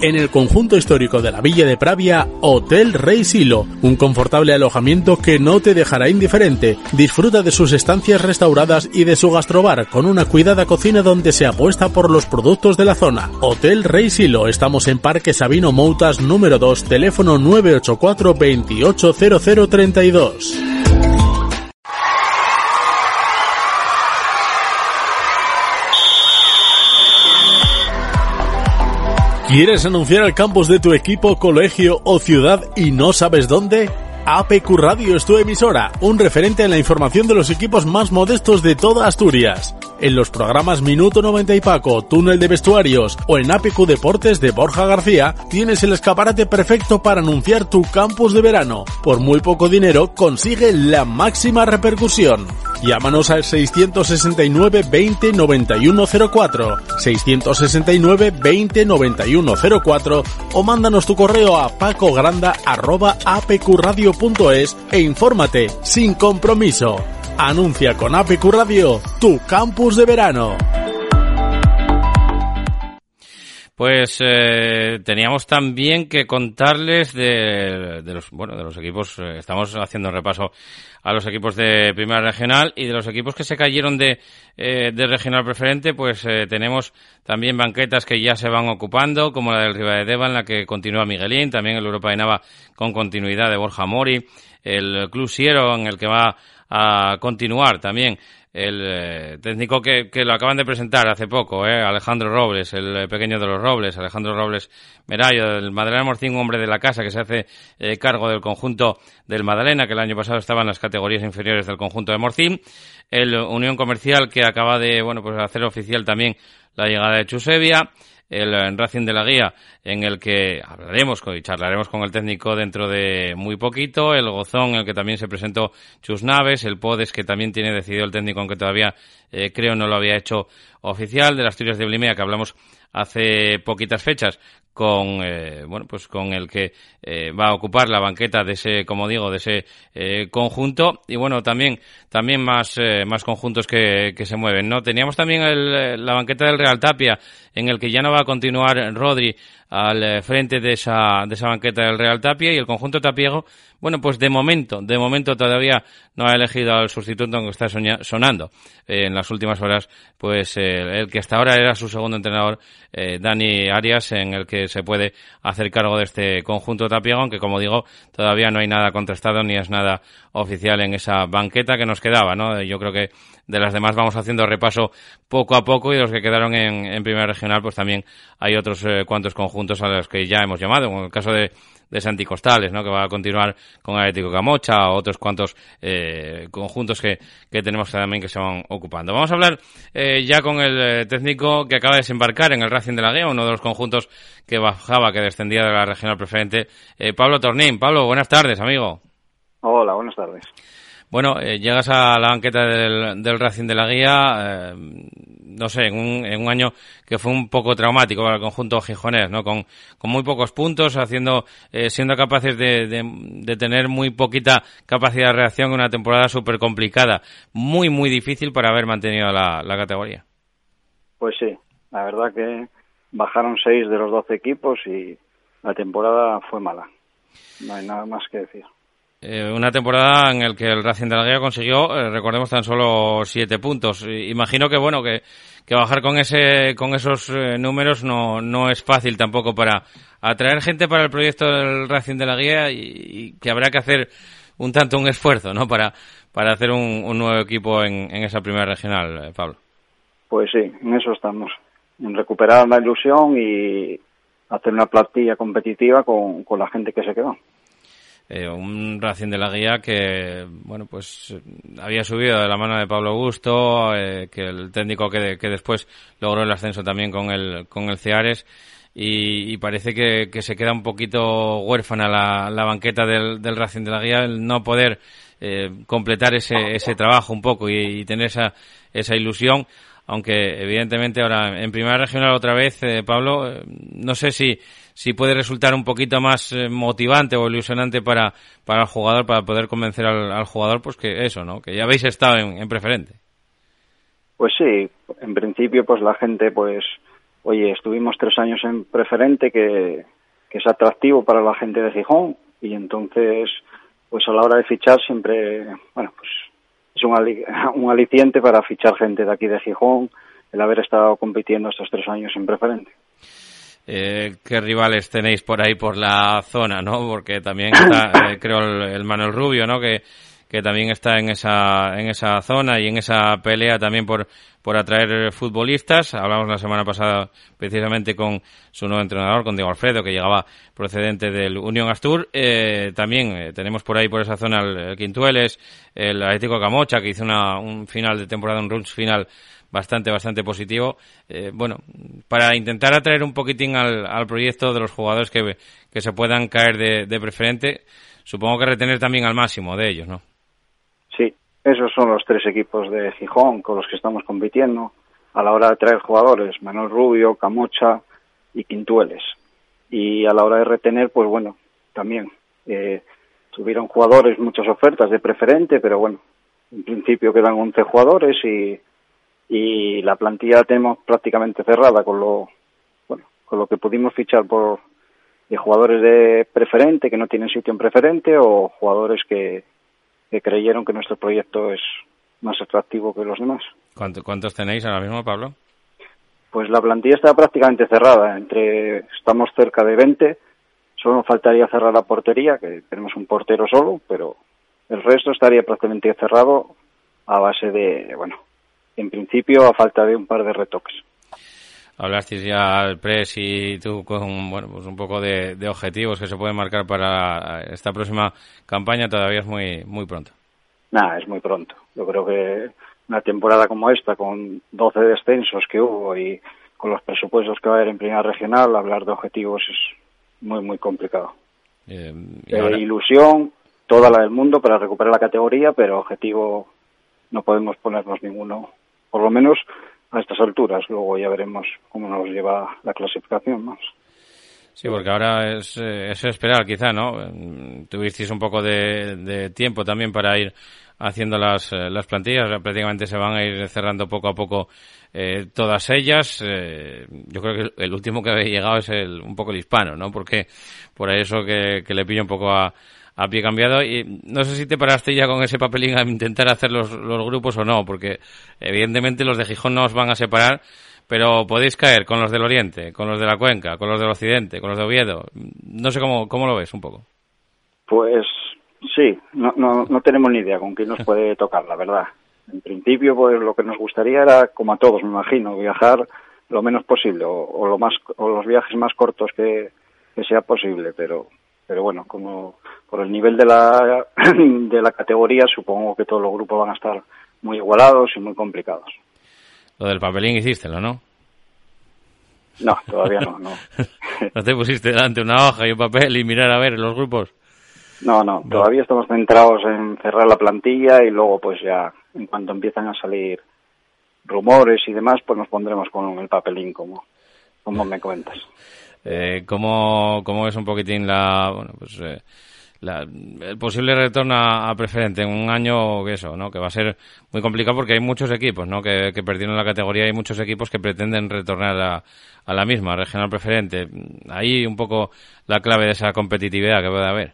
En el conjunto histórico de la Villa de Pravia, Hotel Rey Silo, un confortable alojamiento que no te dejará indiferente. Disfruta de sus estancias restauradas y de su gastrobar con una cuidada cocina donde se apuesta por los productos de la zona. Hotel Rey Silo, estamos en Parque Sabino Moutas número 2, teléfono 984 280032. ¿Quieres anunciar el campus de tu equipo, colegio o ciudad y no sabes dónde? APQ Radio es tu emisora, un referente en la información de los equipos más modestos de toda Asturias. En los programas Minuto 90 y Paco, Túnel de Vestuarios o en APQ Deportes de Borja García, tienes el escaparate perfecto para anunciar tu campus de verano. Por muy poco dinero, consigue la máxima repercusión. Llámanos al 669 20 91 04, 669 20 91 04 o mándanos tu correo a pacogranda@apqradio.es e infórmate sin compromiso. Anuncia con APQ Radio tu campus de verano. Pues eh, teníamos también que contarles de, de, los bueno de los equipos. Eh, estamos haciendo repaso a los equipos de Primera Regional y de los equipos que se cayeron de, eh, de Regional Preferente, pues eh, tenemos también banquetas que ya se van ocupando, como la del Riva de Deva, en la que continúa Miguelín, también el Europa de Nava con continuidad de Borja Mori, el Club Siero en el que va a continuar también el eh, técnico que, que, lo acaban de presentar hace poco, eh, Alejandro Robles, el pequeño de los Robles, Alejandro Robles Merayo, del Madalena Morcín, hombre de la casa que se hace eh, cargo del conjunto del Madalena, que el año pasado estaba en las categorías inferiores del conjunto de Morcín, el Unión Comercial que acaba de, bueno, pues hacer oficial también la llegada de Chusevia, el Racing de la Guía, en el que hablaremos y charlaremos con el técnico dentro de muy poquito, el Gozón, en el que también se presentó Chus Naves, el Podes, que también tiene decidido el técnico, aunque todavía eh, creo no lo había hecho oficial, de las Asturias de Blimea, que hablamos hace poquitas fechas, con eh, bueno pues con el que eh, va a ocupar la banqueta de ese como digo de ese eh, conjunto. Y bueno también también más eh, más conjuntos que, que, se mueven no teníamos también el, la banqueta del Real Tapia en el que ya no va a continuar Rodri al frente de esa, de esa banqueta del Real Tapia y el conjunto tapiego, bueno, pues de momento, de momento todavía no ha elegido al sustituto que está sonando eh, en las últimas horas, pues eh, el que hasta ahora era su segundo entrenador, eh, Dani Arias, en el que se puede hacer cargo de este conjunto tapiego, aunque como digo, todavía no hay nada contrastado ni es nada oficial en esa banqueta que nos quedaba, ¿no? Yo creo que de las demás vamos haciendo repaso poco a poco y los que quedaron en, primera regional, pues también hay otros eh, cuantos conjuntos a los que ya hemos llamado. En el caso de, de Costales, ¿no? que va a continuar con Atlético Camocha, otros cuantos eh, conjuntos que, que tenemos también que se van ocupando. Vamos a hablar eh, ya con el eh, técnico que acaba de desembarcar en el Racing de la Guía, uno de los conjuntos que bajaba, que descendía de la regional preferente, eh, Pablo Tornín. Pablo, buenas tardes, amigo. Hola, buenas tardes. Bueno, eh, llegas a la banqueta del, del Racing de la Guía, eh, no sé, en un, en un año que fue un poco traumático para el conjunto gijonés, ¿no? Con, muy pocos puntos, haciendo, eh, siendo capaces de, de, de, tener muy poquita capacidad de reacción en una temporada súper complicada. Muy, muy difícil para haber mantenido la, la categoría. Pues sí, la verdad que bajaron seis de los doce equipos y la temporada fue mala. No hay nada más que decir. Eh, una temporada en la que el Racing de la Guía consiguió, eh, recordemos, tan solo siete puntos. Imagino que, bueno, que, que bajar con ese con esos eh, números no, no es fácil tampoco para atraer gente para el proyecto del Racing de la Guía y, que habrá que hacer un tanto un esfuerzo, ¿no? Para, para hacer un, un nuevo equipo en, en esa primera regional, eh, Pablo. Pues sí, en eso estamos. En recuperar la ilusión y hacer una plantilla competitiva con, con la gente que se quedó. Eh, un Racing de la Guía que, bueno, pues había subido de la mano de Pablo Augusto, eh, que el técnico que, que, después logró el ascenso también con el, con el Ceares. Y, y parece que, que, se queda un poquito huérfana la, la banqueta del, del, Racing de la Guía, el no poder eh, completar ese, ese trabajo un poco y, y tener esa, esa ilusión aunque evidentemente ahora en primera regional otra vez, eh, Pablo, eh, no sé si, si puede resultar un poquito más eh, motivante o ilusionante para, para el jugador, para poder convencer al, al jugador, pues que eso, ¿no? Que ya habéis estado en, en, preferente. Pues sí, en principio pues la gente pues, oye, estuvimos tres años en preferente que, que es atractivo para la gente de Gijón y entonces pues a la hora de fichar siempre, bueno, pues es un, al un aliciente para fichar gente de aquí de Gijón, el haber estado compitiendo estos tres años en preferente. Eh, ¿Qué rivales tenéis por ahí por la zona, no? Porque también está, eh, creo, el, el, Manuel Rubio, ¿no? Que, que también está en esa, en esa zona y en esa pelea también por, por atraer futbolistas. Hablamos la semana pasada precisamente con su nuevo entrenador, con Diego Alfredo, que llegaba procedente del Unión Astur. Eh, también eh, tenemos por ahí, por esa zona, el, el Quintueles, el Atlético Camocha, que hizo una, un final de temporada, un runs final bastante, bastante positivo. Eh, bueno, para intentar atraer un poquitín al, al proyecto de los jugadores que, que se puedan caer de, preferente, supongo que retener también al máximo de ellos, ¿no? Sí, esos son los tres equipos de Gijón con los que estamos compitiendo a la hora de traer jugadores, Manuel Rubio, Camocha y Quintueles. Y a la hora de retener, pues bueno, también eh, tuvieron jugadores, muchas ofertas de preferente, pero bueno, en principio quedan 11 jugadores y y la plantilla la tenemos prácticamente cerrada con lo bueno con lo que pudimos fichar por de jugadores de preferente que no tienen sitio en preferente o jugadores que, que creyeron que nuestro proyecto es más atractivo que los demás. ¿Cuánto, ¿Cuántos tenéis ahora mismo, Pablo? Pues la plantilla está prácticamente cerrada. Entre estamos cerca de 20. Solo faltaría cerrar la portería, que tenemos un portero solo, pero el resto estaría prácticamente cerrado a base de, bueno, en principio a falta de un par de retoques. Hablasteis ya al press y tú con bueno, pues un poco de, de, objetivos que se pueden marcar para esta próxima campaña, todavía es muy, muy pronto. Nada, es muy pronto. Yo creo que una temporada como esta, con 12 descensos que hubo y con los presupuestos que va a haber en primera regional, hablar de objetivos es muy, muy complicado. Eh, ahora... ilusión, toda la del mundo para recuperar la categoría, pero objetivo no podemos ponernos ninguno por lo menos a estas alturas. Luego ya veremos cómo nos lleva la clasificación más. Sí, porque ahora es, eh, es esperar, quizá, ¿no? Tuvisteis un poco de, de tiempo también para ir haciendo las, eh, las plantillas. Prácticamente se van a ir cerrando poco a poco eh, todas ellas. Eh, yo creo que el último que había llegado es el, un poco el hispano, ¿no? Porque por eso que, que le pillo un poco a, a pie cambiado. Y no sé si te paraste ya con ese papelín a intentar hacer los, los grupos o no, porque evidentemente los de Gijón no os van a separar, pero podéis caer con los del Oriente, con los de la Cuenca, con los del Occidente, con los de Oviedo. No sé cómo, cómo lo ves un poco. Pues sí, no, no, no tenemos ni idea con quién nos puede tocar, la verdad. En principio, pues lo que nos gustaría era, como a todos, me imagino, viajar lo menos posible o, lo más o los viajes más cortos que, que sea posible, pero pero bueno, como por el nivel de la de la categoría, supongo que todos los grupos van a estar muy igualados y muy complicados. Lo del papelín hiciste, ¿no? No, todavía no, no. ¿No te pusiste delante una hoja y un papel y mirar a ver los grupos? No, no, todavía estamos centrados en cerrar la plantilla y luego pues ya en cuanto empiezan a salir rumores y demás, pues nos pondremos con el papelín como, como me cuentas. Eh, ¿cómo, ¿Cómo es un poquitín la, bueno, pues, eh, el posible retorno a, preferente en un año que eso, ¿no? Que va a ser muy complicado porque hay muchos equipos, ¿no? Que, perdieron la categoría y muchos equipos que pretenden retornar a, a la misma, regional preferente. Ahí un poco la clave de esa competitividad que puede haber.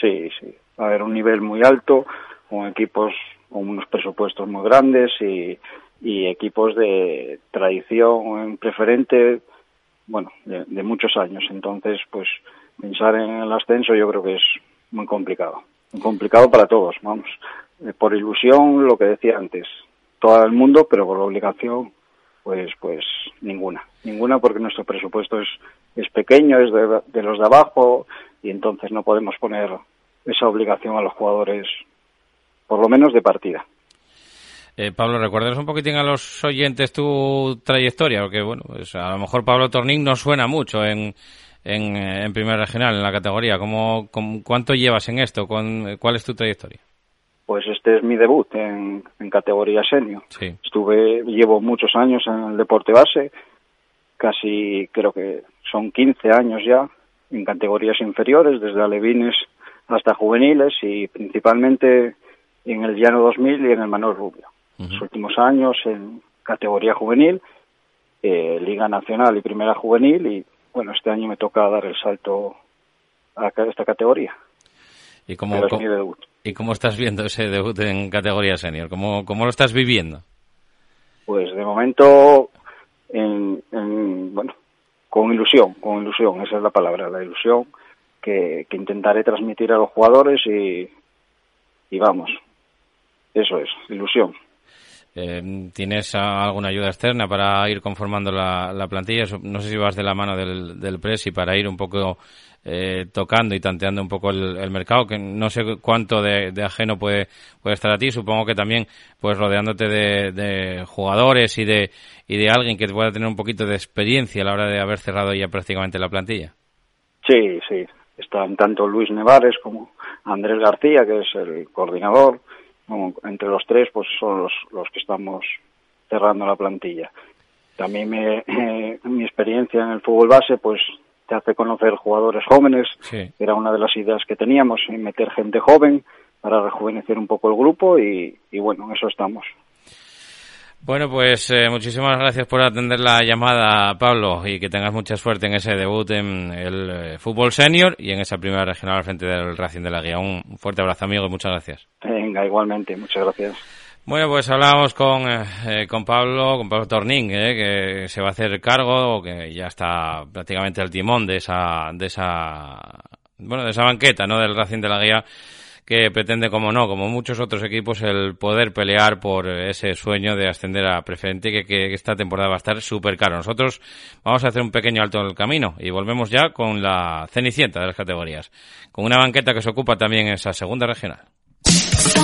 Sí, sí. Va a haber un nivel muy alto, con equipos con unos presupuestos muy grandes y, y equipos de tradición en preferente, bueno, de, muchos años. Entonces, pues pensar en el ascenso yo creo que es muy complicado. Muy complicado para todos, vamos. Eh, por ilusión, lo que decía antes, todo el mundo, pero por obligación, pues, pues ninguna. Ninguna porque nuestro presupuesto es, es pequeño, es de, de los de abajo y entonces no podemos poner esa obligación a los jugadores, por lo menos de partida. Eh, Pablo, ¿recuerdas un poquitín a los oyentes tu trayectoria? Porque, bueno, pues a lo mejor Pablo Tornín no suena mucho en, en, eh, en Primera Regional, en la categoría. ¿Cómo, cuánto llevas en esto? ¿Cuál es tu trayectoria? Pues este es mi debut en, en categoría senior. Sí. Estuve, llevo muchos años en el deporte base, casi creo que son 15 años ya en categorías inferiores, desde alevines hasta juveniles y principalmente en el Llano 2000 y en el Manuel Rubio los últimos años en categoría juvenil, eh, Liga Nacional y Primera Juvenil y bueno, este año me toca dar el salto a esta categoría. ¿Y cómo, ¿Y cómo estás viendo ese debut en categoría senior? ¿Cómo, cómo lo estás viviendo? Pues de momento, en, bueno, con ilusión, con ilusión, esa es la palabra, la ilusión que, que intentaré transmitir a los jugadores y, y vamos, eso es, ilusión. Eh, ¿Tienes alguna ayuda externa para ir conformando la, plantilla? No sé si vas de la mano del, del y para ir un poco eh, tocando y tanteando un poco el, mercado, que no sé cuánto de, ajeno puede, puede estar a ti. Supongo que también, pues rodeándote de, jugadores y de, y de alguien que pueda tener un poquito de experiencia a la hora de haber cerrado ya prácticamente la plantilla. Sí, sí. Están tanto Luis Nevares como Andrés García, que es el coordinador, entre los tres pues son los, los que estamos cerrando la plantilla. También me, mi experiencia en el fútbol base pues te hace conocer jugadores jóvenes, era una de las ideas que teníamos, meter gente joven para rejuvenecer un poco el grupo y, y bueno, en eso estamos. Bueno, pues eh, muchísimas gracias por atender la llamada, Pablo, y que tengas mucha suerte en ese debut en el eh, fútbol senior y en esa primera regional al frente del Racing de la Guía. Un fuerte abrazo, amigo, y muchas gracias. Venga, igualmente, muchas gracias. Bueno, pues hablábamos con, eh, con Pablo, con Pablo Tornín, que se va a hacer cargo, que ya está prácticamente al timón de esa, de esa, bueno, de esa banqueta, ¿no? Del Racing de la Guía que pretende, como no, como muchos otros equipos, el poder pelear por ese sueño de ascender a preferente que, que esta temporada va a estar súper caro. Nosotros vamos a hacer un pequeño alto en el camino y volvemos ya con la cenicienta de las categorías, con una banqueta que se ocupa también en esa segunda regional.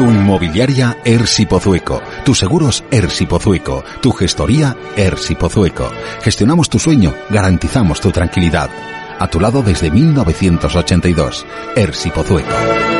Tu inmobiliaria Ersi Pozueco. Tus seguros Ersi Pozueco. Tu gestoría Ersi Pozueco. Gestionamos tu sueño, garantizamos tu tranquilidad. A tu lado desde 1982. Ersi Pozueco.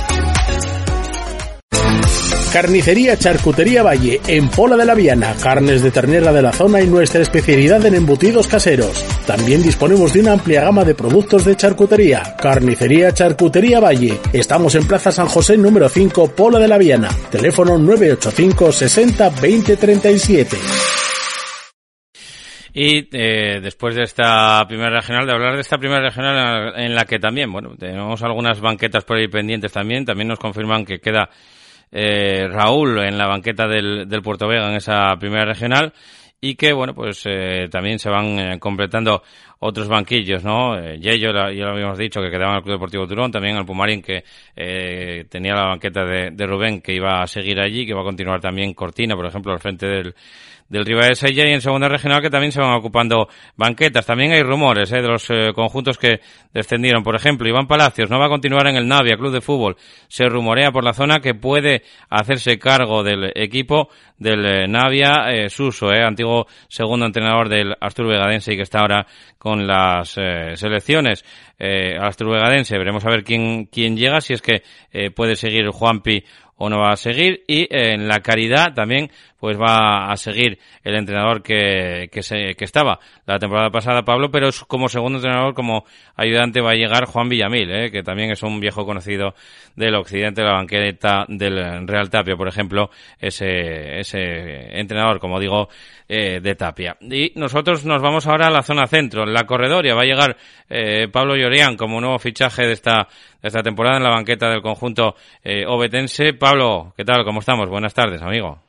Carnicería Charcutería Valle, en Pola de la Viana, carnes de ternera de la zona y nuestra especialidad en embutidos caseros. También disponemos de una amplia gama de productos de charcutería. Carnicería Charcutería Valle. Estamos en Plaza San José número 5, Pola de la Viana. Teléfono 985 60 20 37. Y eh, después de esta primera regional, de hablar de esta primera regional en la que también, bueno, tenemos algunas banquetas por ahí pendientes también, también nos confirman que queda eh, Raúl en la banqueta del, del Puerto Vega en esa primera regional y que bueno pues eh, también se van eh, completando otros banquillos no eh, Yello ya lo habíamos dicho que quedaba en el Club Deportivo Turón también el Pumarín que eh, tenía la banqueta de, de, Rubén que iba a seguir allí que va a continuar también Cortina por ejemplo al frente del del Riva de Sella y en segunda regional que también se van ocupando banquetas. También hay rumores ¿eh? de los eh, conjuntos que descendieron. Por ejemplo, Iván Palacios no va a continuar en el Navia, Club de Fútbol. Se rumorea por la zona que puede hacerse cargo del equipo del eh, Navia Suso, eh, antiguo segundo entrenador del Astur Vegadense y que está ahora con las eh, selecciones. Eh, Astur Vegadense, veremos a ver quién, quién llega, si es que eh, puede seguir Juanpi o no va a seguir y eh, en la caridad también pues va a seguir el entrenador que, que, se, que estaba la temporada pasada Pablo pero como segundo entrenador como ayudante va a llegar Juan Villamil eh, que también es un viejo conocido del occidente de la banqueta del Real Tapia por ejemplo ese, ese entrenador como digo eh, de Tapia y nosotros nos vamos ahora a la zona centro en la corredoria va a llegar eh, Pablo Llorián como nuevo fichaje de esta de esta temporada en la banqueta del conjunto eh, obetense. Pablo, ¿qué tal? ¿Cómo estamos? Buenas tardes, amigo.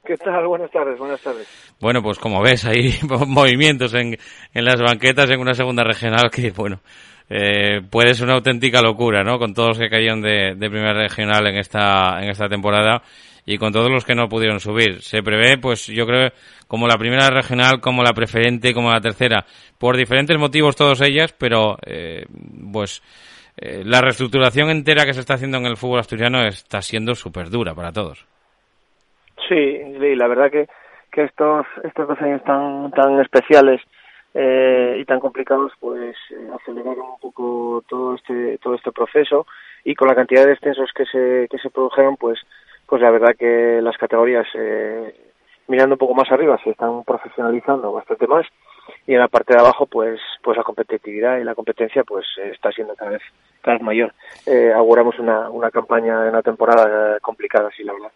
Buenas tardes, buenas tardes. Bueno, pues como ves, hay movimientos en, en las banquetas en una segunda regional que, bueno, eh, puede ser una auténtica locura, ¿no? Con todos los que cayeron de, de primera regional en esta, en esta temporada y con todos los que no pudieron subir. Se prevé, pues yo creo, como la primera regional, como la preferente, como la tercera, por diferentes motivos todas ellas, pero eh, pues eh, la reestructuración entera que se está haciendo en el fútbol asturiano está siendo súper dura para todos. Sí, la verdad que, que estos, estos dos años tan, tan especiales eh, y tan complicados, pues eh, aceleraron un poco todo este, todo este proceso y con la cantidad de descensos que se, que se produjeron, pues, pues la verdad que las categorías, eh, mirando un poco más arriba, se están profesionalizando bastante más y en la parte de abajo pues pues la competitividad y la competencia pues está siendo cada vez cada vez mayor. Eh, auguramos una, una campaña una temporada complicada sí la verdad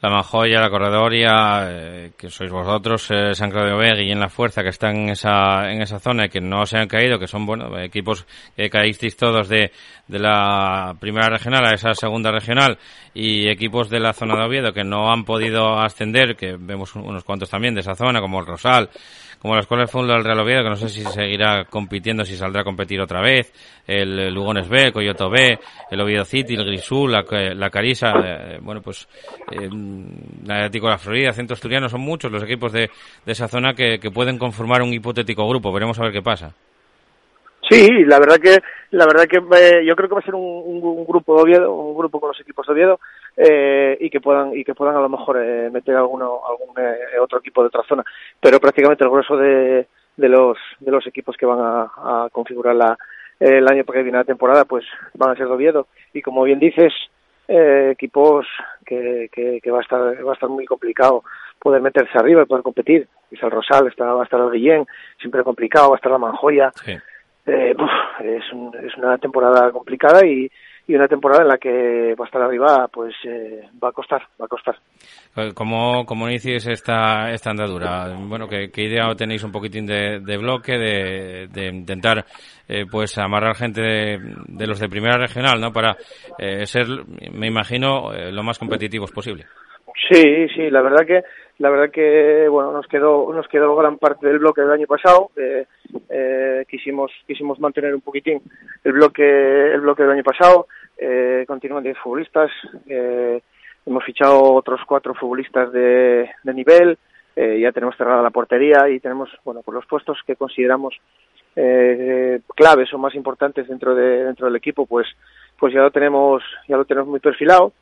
la Manjoya, la Corredoria, eh, que sois vosotros, eh, San Claudio y en la Fuerza, que están en esa, en esa zona y que no se han caído, que son, bueno, equipos que caísteis todos de, de la primera regional a esa segunda regional y equipos de la zona de Oviedo que no han podido ascender, que vemos unos cuantos también de esa zona, como el Rosal, como la Escuela de Fútbol del Real Oviedo, que no sé si seguirá compitiendo, si saldrá a competir otra vez, el Lugones B, el Coyoto B, el Oviedo City, el Grisú, la, la Carisa, eh, bueno, pues eh, el Atlético de la Florida, Centro Asturiano, son muchos los equipos de, de esa zona que, que pueden conformar un hipotético grupo. Veremos a ver qué pasa. Sí, la verdad que la verdad que eh, yo creo que va a ser un, un, un, grupo de Oviedo, un grupo con los equipos de Oviedo eh, y que puedan y que puedan a lo mejor eh, meter alguno algún eh, otro equipo de otra zona, pero prácticamente el grueso de, de los de los equipos que van a, a configurar la, el año que viene la temporada pues van a ser de Oviedo y como bien dices eh, equipos que, que, que va a estar va a estar muy complicado poder meterse arriba y poder competir. Es el Rosal, está, va a estar el Guillén, siempre complicado, va a estar la Manjoya. Sí eh, es, es una temporada complicada y, y una temporada en la que va a estar arriba, pues eh, va a costar, va a costar. Eh, ¿Cómo, cómo inicies esta, esta andadura? Bueno, ¿qué, qué idea tenéis un poquitín de, de bloque, de, de intentar eh, pues amarrar gente de, de, los de primera regional, ¿no? Para eh, ser, me imagino, eh, lo más competitivos posible. Sí, sí, la verdad que la verdad que bueno nos quedó nos quedó gran parte del bloque del año pasado. Eh, eh, quisimos quisimos mantener un poquitín el bloque el bloque del año pasado. Eh, continúan 10 futbolistas. Eh, hemos fichado otros cuatro futbolistas de, de nivel. Eh, ya tenemos cerrada la portería y tenemos bueno pues los puestos que consideramos eh, claves o más importantes dentro de dentro del equipo pues pues ya lo tenemos ya lo tenemos muy perfilado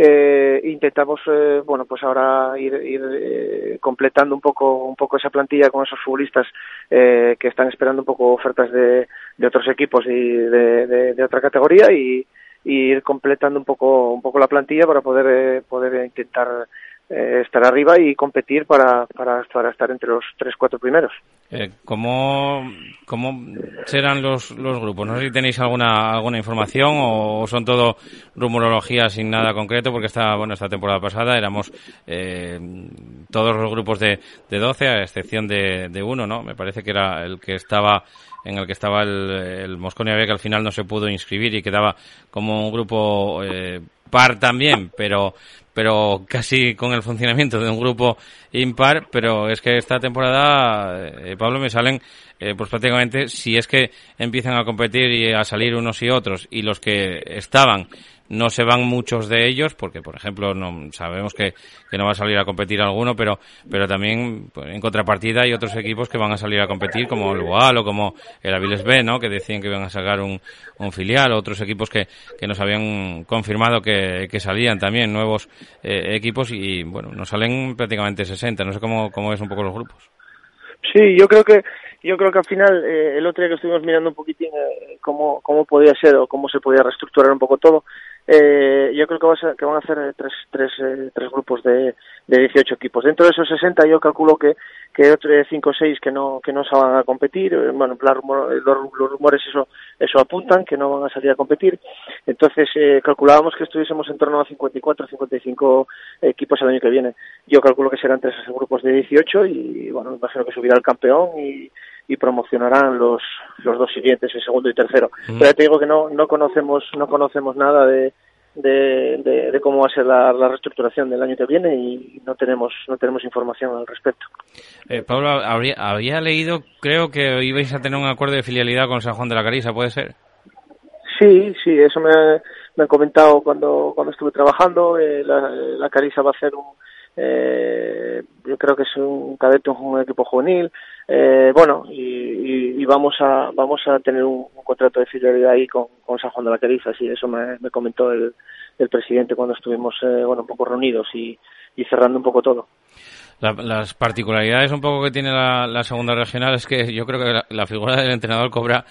eh, intentamos eh, bueno pues ahora ir, eh, completando un poco un poco esa plantilla con esos futbolistas eh, que están esperando un poco ofertas de, otros equipos y de otra categoría y, y, ir completando un poco un poco la plantilla para poder eh, poder intentar eh, estar arriba y competir para, para, para estar entre los tres cuatro primeros eh, ¿cómo, ¿Cómo serán los, los grupos? No sé si tenéis alguna alguna información o son todo rumorología sin nada concreto, porque esta, bueno, esta temporada pasada éramos eh, todos los grupos de, de 12, a excepción de, de uno, ¿no? Me parece que era el que estaba en el que estaba el, el Mosconia B, que al final no se pudo inscribir y quedaba como un grupo eh, par también, pero pero casi con el funcionamiento de un grupo impar, pero es que esta temporada, eh, Pablo, me salen eh, pues prácticamente, si es que empiezan a competir y a salir unos y otros, y los que estaban no se van muchos de ellos, porque por ejemplo no sabemos que, que no va a salir a competir alguno, pero, pero también pues, en contrapartida hay otros equipos que van a salir a competir, como el Boal o como el Aviles B, ¿no? que decían que iban a sacar un, un filial, otros equipos que, que nos habían confirmado que, que salían también, nuevos eh, equipos, y bueno, nos salen prácticamente 60, no sé cómo, cómo es un poco los grupos. Sí, yo creo que yo creo que al final eh, el otro día que estuvimos mirando un poquitín eh, cómo cómo podía ser o cómo se podía reestructurar un poco todo eh, yo creo que, va a que van a hacer tres, tres, eh, tres grupos de, de 18 equipos. Dentro de esos 60 yo calculo que, que otros 5 o 6 que no, que no se van a competir, eh, bueno, rumor, los, los, rumores eso, eso apuntan, que no van a salir a competir. Entonces eh, calculábamos que estuviésemos en torno a 54 o 55 equipos el año que viene. Yo calculo que serán tres grupos de 18 y bueno, imagino que subirá el campeón y, y promocionarán los, los dos siguientes, el segundo y tercero. Mm. Pero ya te digo que no, no conocemos, no conocemos nada de, de, de, de, cómo va a ser la, la, reestructuración del año que viene y no tenemos no tenemos información al respecto. Eh, Pablo, habría, había leído, creo que ibais a tener un acuerdo de filialidad con San Juan de la Carisa, ¿puede ser? Sí, sí, eso me, me han comentado cuando cuando estuve trabajando. Eh, la, la Carisa va a hacer un, eh, yo creo que es un cadete, un equipo juvenil, eh, bueno, y, y, y, vamos a vamos a tener un, contrato de fidelidad ahí con, con, San Juan de la Queriza, sí, eso me, me comentó el, el, presidente cuando estuvimos, eh, bueno, un poco reunidos y cerrando un poco todo. La, las particularidades un poco que tiene la, la, segunda regional es que yo creo que la, figura del entrenador cobra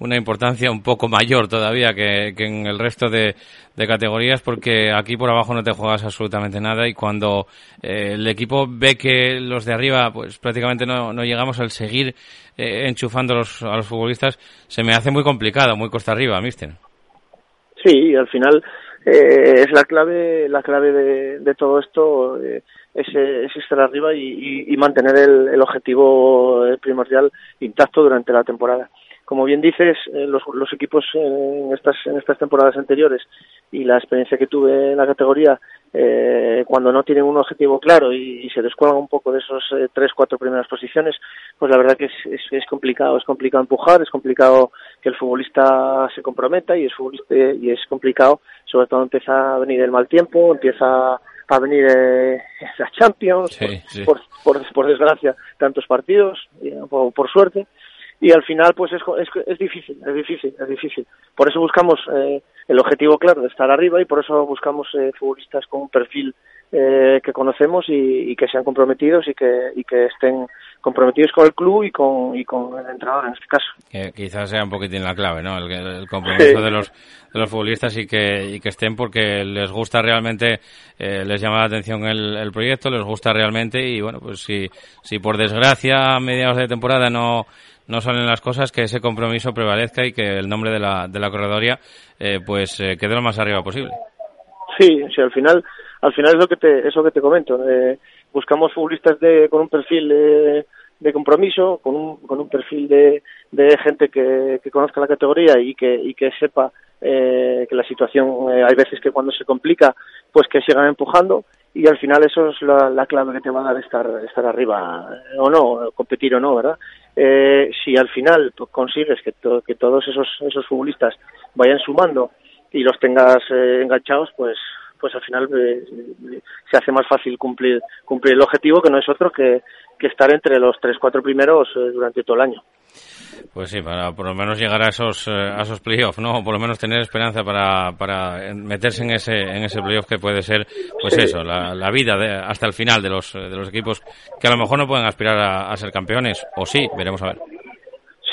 una importancia un poco mayor todavía que, que en el resto de, de, categorías porque aquí por abajo no te juegas absolutamente nada y cuando eh, el equipo ve que los de arriba pues prácticamente no, no llegamos al seguir eh, enchufando a los, a los futbolistas se me hace muy complicado, muy costa arriba, mister. Sí, al final eh, es la clave, la clave de, de todo esto. Eh, es, es estar arriba y, y, mantener el, el, objetivo primordial intacto durante la temporada. Como bien dices, eh, los, los, equipos en estas, en estas temporadas anteriores y la experiencia que tuve en la categoría, eh, cuando no tienen un objetivo claro y, y se descuelgan un poco de esos eh, tres, cuatro primeras posiciones, pues la verdad que es, es, es, complicado, es complicado empujar, es complicado que el futbolista se comprometa y es, futbolista, y es complicado, sobre todo empieza a venir el mal tiempo, empieza a venir eh, la Champions, sí, sí. Por, por, por, desgracia, tantos partidos, por, por suerte, y al final pues es, es, es, difícil, es difícil, es difícil. Por eso buscamos eh, el objetivo claro de estar arriba y por eso buscamos eh, futbolistas con un perfil eh, que conocemos y, y, que sean comprometidos y que, y que estén comprometidos con el club y con, y con el entrenador en este caso. Que quizás sea un poquitín la clave, ¿no? El, el compromiso sí. de los de los futbolistas y que, y que estén porque les gusta realmente, eh, les llama la atención el, el, proyecto, les gusta realmente y bueno, pues si, si por desgracia a mediados de temporada no no salen las cosas, que ese compromiso prevalezca y que el nombre de la, de la corredoria eh, pues eh, quede lo más arriba posible. Sí, sí, al final, al final es lo que te, eso que te comento. Eh, buscamos futbolistas de, con un perfil de, de compromiso, con un, con un perfil de, de gente que, que conozca la categoría y que, y que sepa eh, que la situación eh, hay veces que cuando se complica, pues que sigan empujando y al final eso es la, la clave que te va a dar estar, estar arriba eh, o no, competir o no, ¿verdad? Eh, si al final pues, consigues que, to, que todos esos, esos futbolistas vayan sumando y los tengas eh, enganchados, pues pues al final eh, se hace más fácil cumplir cumplir el objetivo que no es otro que, que estar entre los tres cuatro primeros eh, durante todo el año. Pues sí, para por lo menos llegar a esos eh, a esos playoffs, ¿no? Por lo menos tener esperanza para, para meterse en ese en ese playoff que puede ser, pues Sí. eso, la, la vida de, hasta el final de los de los equipos que a lo mejor no pueden aspirar a, a ser campeones, o sí, veremos a ver.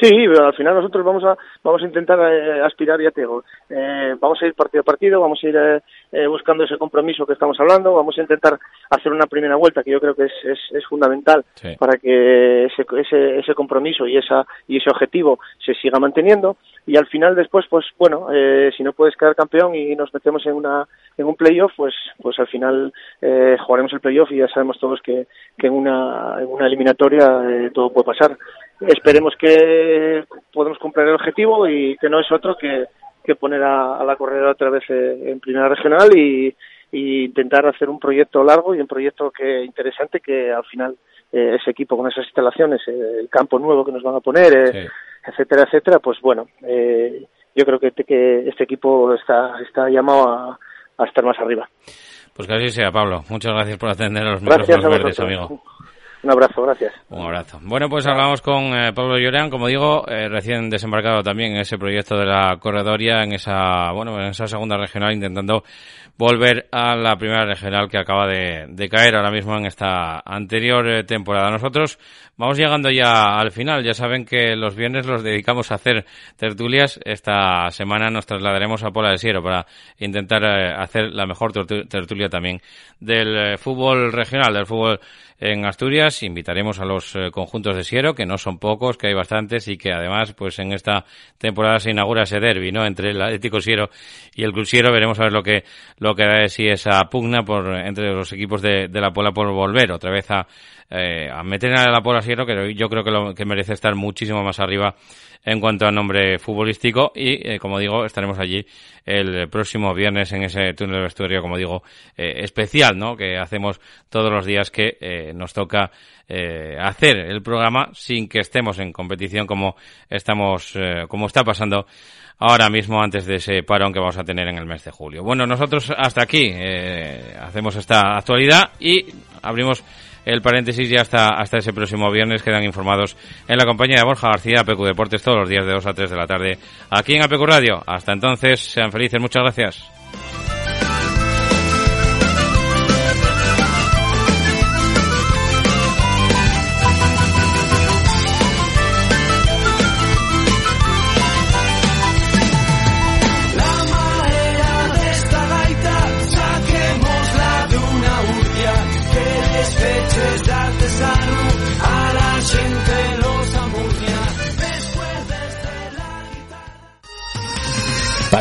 Sí, pero al final nosotros vamos a vamos a intentar eh, aspirar, ya te digo, eh, vamos a ir partido a partido, vamos a ir eh, eh, buscando ese compromiso que estamos hablando, vamos a intentar hacer una primera vuelta que yo creo que es, es, es fundamental Sí. para que ese, ese, ese compromiso y esa y ese objetivo se siga manteniendo y al final después pues bueno eh, si no puedes quedar campeón y nos metemos en una en un playoff pues pues al final eh, jugaremos el playoff y ya sabemos todos que, que en una en una eliminatoria eh, todo puede pasar esperemos que podamos cumplir el objetivo y que no es otro que, que poner a, a la corredora otra vez eh, en primera regional y, y intentar hacer un proyecto largo y un proyecto que interesante que al final eh, ese equipo con esas instalaciones, eh, el campo nuevo que nos van a poner, eh, etcétera, etcétera, pues bueno, eh, yo creo que, que este equipo está, está llamado a, a estar más arriba. Pues que así sea, Pablo. Muchas gracias por atender a los Gracias a micrófonos verdes, amigo. Un abrazo, gracias. Un abrazo. Bueno, pues hablamos con eh, Pablo Llorán, como digo, eh, recién desembarcado también en ese proyecto de la corredoria, en esa, bueno, en esa segunda regional, intentando volver a la primera regional que acaba de, caer ahora mismo en esta anterior eh, temporada. Nosotros vamos llegando ya al final. Ya saben que los viernes los dedicamos a hacer tertulias. Esta semana nos trasladaremos a Pola de Siero para intentar eh, hacer la mejor tertu- tertulia también del fútbol regional, del fútbol en Asturias. Invitaremos a los eh, conjuntos de Siero, que no son pocos, que hay bastantes y que además, pues en esta temporada se inaugura ese derby, ¿no? Entre el Atlético Siero y el Club Siero. Veremos a ver lo que, lo que da de sí esa pugna por, entre los equipos de, de la Pola por volver otra vez a, eh, a meter a la Pola Siero, que yo creo que, lo, que merece estar muchísimo más arriba en cuanto a nombre futbolístico y, eh, como digo, estaremos allí el próximo viernes en ese túnel de vestuario, como digo, eh, especial, ¿no? Que hacemos todos los días que nos toca hacer el programa sin que estemos en competición como estamos, como está pasando ahora mismo antes de ese parón que vamos a tener en el mes de julio. Bueno, nosotros hasta aquí hacemos esta actualidad y abrimos el paréntesis ya hasta, hasta ese próximo viernes quedan informados en la compañía de Borja García, APQ Deportes, todos los días de 2 a 3 de la tarde, aquí en APQ Radio. Hasta entonces, sean felices, muchas gracias.